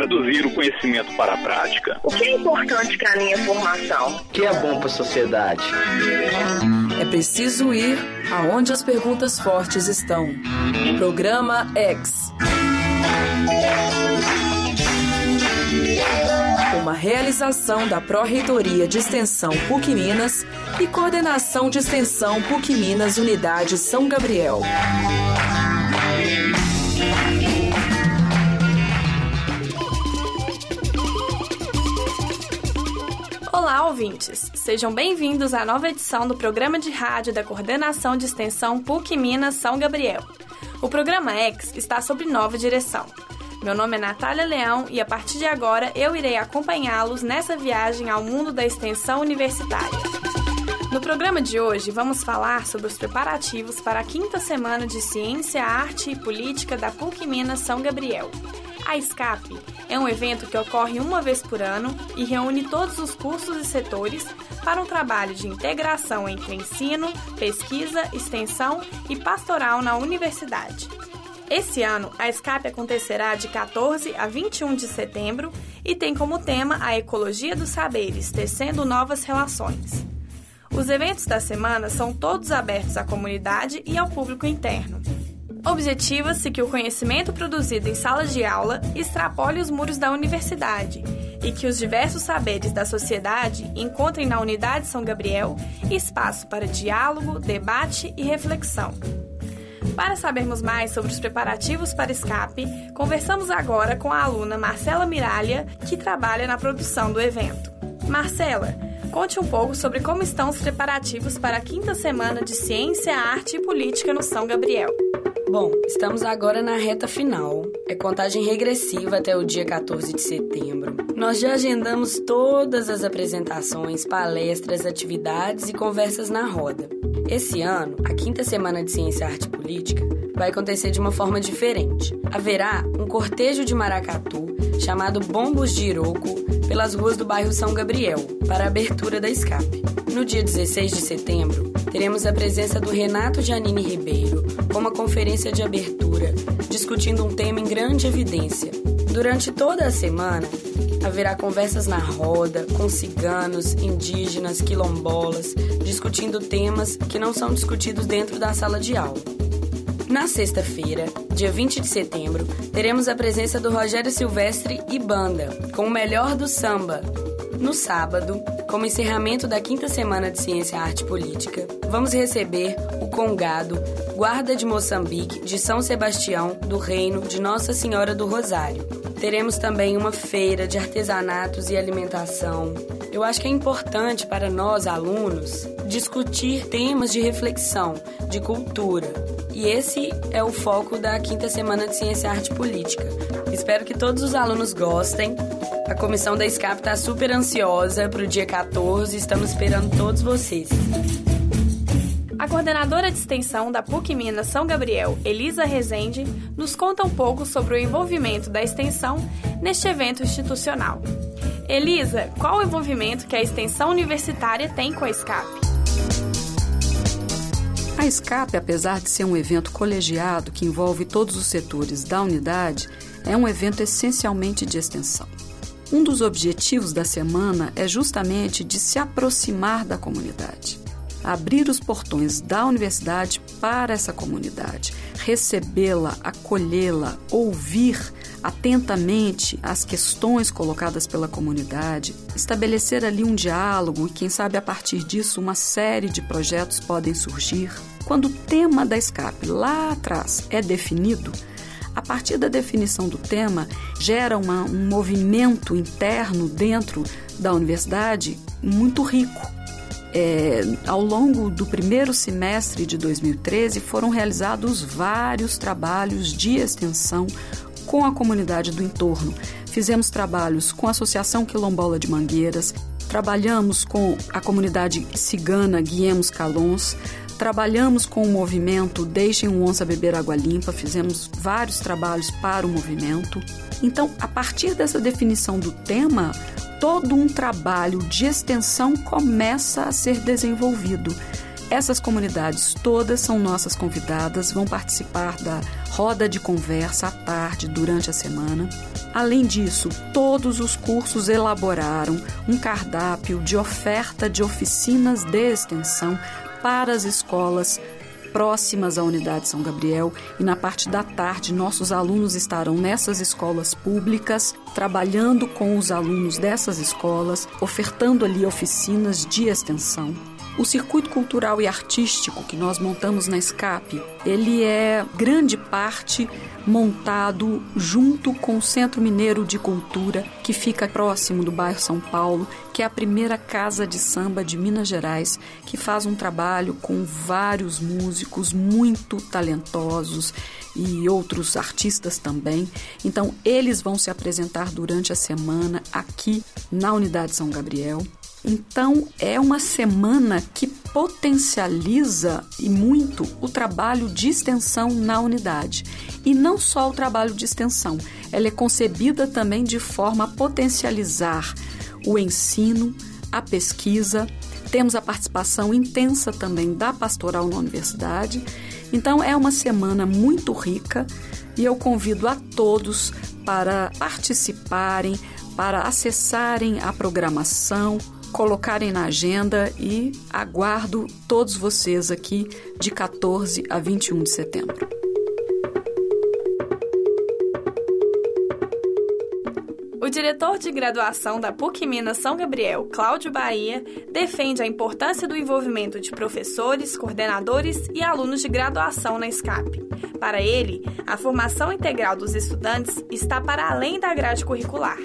traduzir o conhecimento para a prática? O que é importante para a minha formação? O que é bom para a sociedade? É preciso ir aonde as perguntas fortes estão. Programa X. Uma realização da Pró-Reitoria de Extensão PUC Minas e Coordenação de Extensão PUC Minas Unidade São Gabriel. Olá, ouvintes! Sejam bem-vindos à nova edição do programa de rádio da Coordenação de Extensão PUC Minas São Gabriel. O programa X está sob nova direção. Meu nome é Natália Leão e a partir de agora eu irei acompanhá-los nessa viagem ao mundo da extensão universitária. No programa de hoje, vamos falar sobre os preparativos para a quinta semana de Ciência, Arte e Política da PUC Minas São Gabriel. A SCAP é um evento que ocorre uma vez por ano e reúne todos os cursos e setores para um trabalho de integração entre ensino, pesquisa, extensão e pastoral na universidade. Esse ano, a SCAP acontecerá de 14 a 21 de setembro e tem como tema a ecologia dos saberes, tecendo novas relações. Os eventos da semana são todos abertos à comunidade e ao público interno. Objetiva-se que o conhecimento produzido em salas de aula extrapole os muros da universidade e que os diversos saberes da sociedade encontrem na Unidade São Gabriel espaço para diálogo, debate e reflexão. Para sabermos mais sobre os preparativos para escape, conversamos agora com a aluna Marcela Miralha, que trabalha na produção do evento. Marcela, conte um pouco sobre como estão os preparativos para a quinta semana de Ciência, Arte e Política no São Gabriel. Bom, estamos agora na reta final. É contagem regressiva até o dia 14 de setembro. Nós já agendamos todas as apresentações, palestras, atividades e conversas na roda. Esse ano, a quinta semana de Ciência, Arte e Política vai acontecer de uma forma diferente. Haverá um cortejo de maracatu chamado Bombos de Iroco pelas ruas do bairro São Gabriel para a abertura da escape. No dia 16 de setembro, teremos a presença do Renato Janine Ribeiro com uma conferência de abertura discutindo um tema em grande evidência. Durante toda a semana, haverá conversas na roda com ciganos, indígenas, quilombolas, discutindo temas que não são discutidos dentro da sala de aula. Na sexta-feira, dia 20 de setembro, teremos a presença do Rogério Silvestre e banda, com o melhor do samba. No sábado, como encerramento da quinta semana de Ciência, Arte e Política, vamos receber o Congado, Guarda de Moçambique de São Sebastião, do Reino de Nossa Senhora do Rosário. Teremos também uma feira de artesanatos e alimentação. Eu acho que é importante para nós, alunos, discutir temas de reflexão, de cultura. E esse é o foco da quinta semana de Ciência, Arte e Política. Espero que todos os alunos gostem. A comissão da SCAP está super ansiosa para o dia 14. Estamos esperando todos vocês. A coordenadora de extensão da PUC Minas São Gabriel, Elisa Rezende, nos conta um pouco sobre o envolvimento da extensão neste evento institucional. Elisa, qual o envolvimento que a extensão universitária tem com a SCAP? A SCAP, apesar de ser um evento colegiado que envolve todos os setores da unidade, é um evento essencialmente de extensão. Um dos objetivos da semana é justamente de se aproximar da comunidade, abrir os portões da universidade para essa comunidade, recebê-la, acolhê-la, ouvir atentamente as questões colocadas pela comunidade, estabelecer ali um diálogo e, quem sabe, a partir disso, uma série de projetos podem surgir. Quando o tema da escape lá atrás é definido, a partir da definição do tema, gera uma, um movimento interno dentro da universidade muito rico. É, ao longo do primeiro semestre de 2013, foram realizados vários trabalhos de extensão com a comunidade do entorno. Fizemos trabalhos com a Associação Quilombola de Mangueiras, trabalhamos com a comunidade cigana Guiemos Calons, Trabalhamos com o movimento Deixem o Onça Beber Água Limpa, fizemos vários trabalhos para o movimento. Então, a partir dessa definição do tema, todo um trabalho de extensão começa a ser desenvolvido. Essas comunidades todas são nossas convidadas, vão participar da roda de conversa à tarde, durante a semana. Além disso, todos os cursos elaboraram um cardápio de oferta de oficinas de extensão para as escolas próximas à Unidade São Gabriel e na parte da tarde nossos alunos estarão nessas escolas públicas, trabalhando com os alunos dessas escolas, ofertando ali oficinas de extensão. O circuito cultural e artístico que nós montamos na Escape, ele é grande parte montado junto com o Centro Mineiro de Cultura, que fica próximo do bairro São Paulo, que é a primeira casa de samba de Minas Gerais, que faz um trabalho com vários músicos muito talentosos e outros artistas também. Então, eles vão se apresentar durante a semana aqui na Unidade São Gabriel. Então, é uma semana que potencializa e muito o trabalho de extensão na unidade. E não só o trabalho de extensão, ela é concebida também de forma a potencializar o ensino, a pesquisa. Temos a participação intensa também da pastoral na universidade. Então, é uma semana muito rica e eu convido a todos para participarem, para acessarem a programação colocarem na agenda e aguardo todos vocês aqui de 14 a 21 de setembro. O diretor de graduação da PUC Minas São Gabriel, Cláudio Bahia, defende a importância do envolvimento de professores, coordenadores e alunos de graduação na SCAP. Para ele, a formação integral dos estudantes está para além da grade curricular.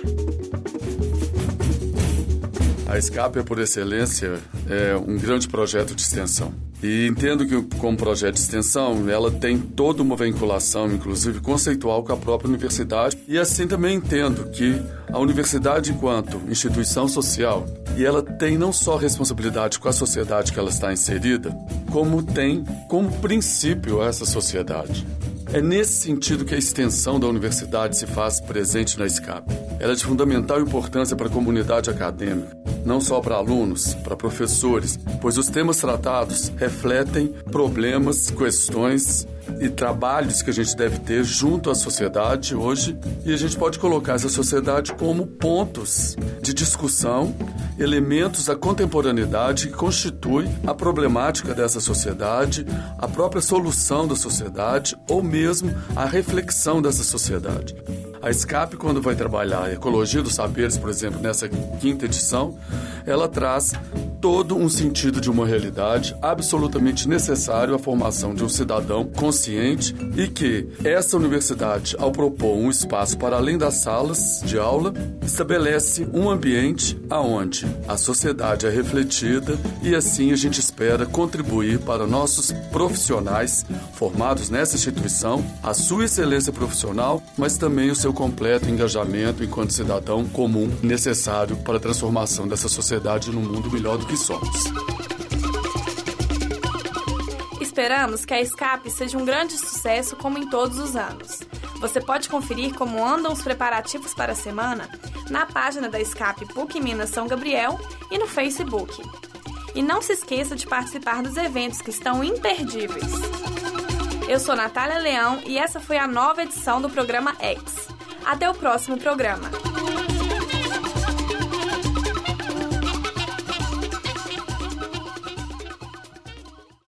A SCAP, por excelência, é um grande projeto de extensão. E entendo que, como projeto de extensão, ela tem toda uma vinculação, inclusive conceitual, com a própria universidade. E assim também entendo que a universidade, enquanto instituição social, e ela tem não só responsabilidade com a sociedade que ela está inserida, como tem como princípio essa sociedade. É nesse sentido que a extensão da universidade se faz presente na SCAP. Ela é de fundamental importância para a comunidade acadêmica, não só para alunos, para professores, pois os temas tratados refletem problemas, questões e trabalhos que a gente deve ter junto à sociedade hoje, e a gente pode colocar essa sociedade como pontos de discussão, elementos da contemporaneidade que constitui a problemática dessa sociedade, a própria solução da sociedade ou mesmo a reflexão dessa sociedade. A SCAP, quando vai trabalhar a ecologia dos saberes, por exemplo, nessa quinta edição, ela traz todo um sentido de uma realidade absolutamente necessário à formação de um cidadão consciente e que essa universidade, ao propor um espaço para além das salas de aula, estabelece um ambiente aonde a sociedade é refletida e assim a gente espera contribuir para nossos profissionais formados nessa instituição, a sua excelência profissional, mas também o seu completo engajamento enquanto cidadão comum necessário para a transformação dessa sociedade num mundo melhor do somos. Esperamos que a Escape seja um grande sucesso como em todos os anos. Você pode conferir como andam os preparativos para a semana na página da Escape PUC Minas São Gabriel e no Facebook. E não se esqueça de participar dos eventos que estão imperdíveis. Eu sou Natália Leão e essa foi a nova edição do programa X. Até o próximo programa.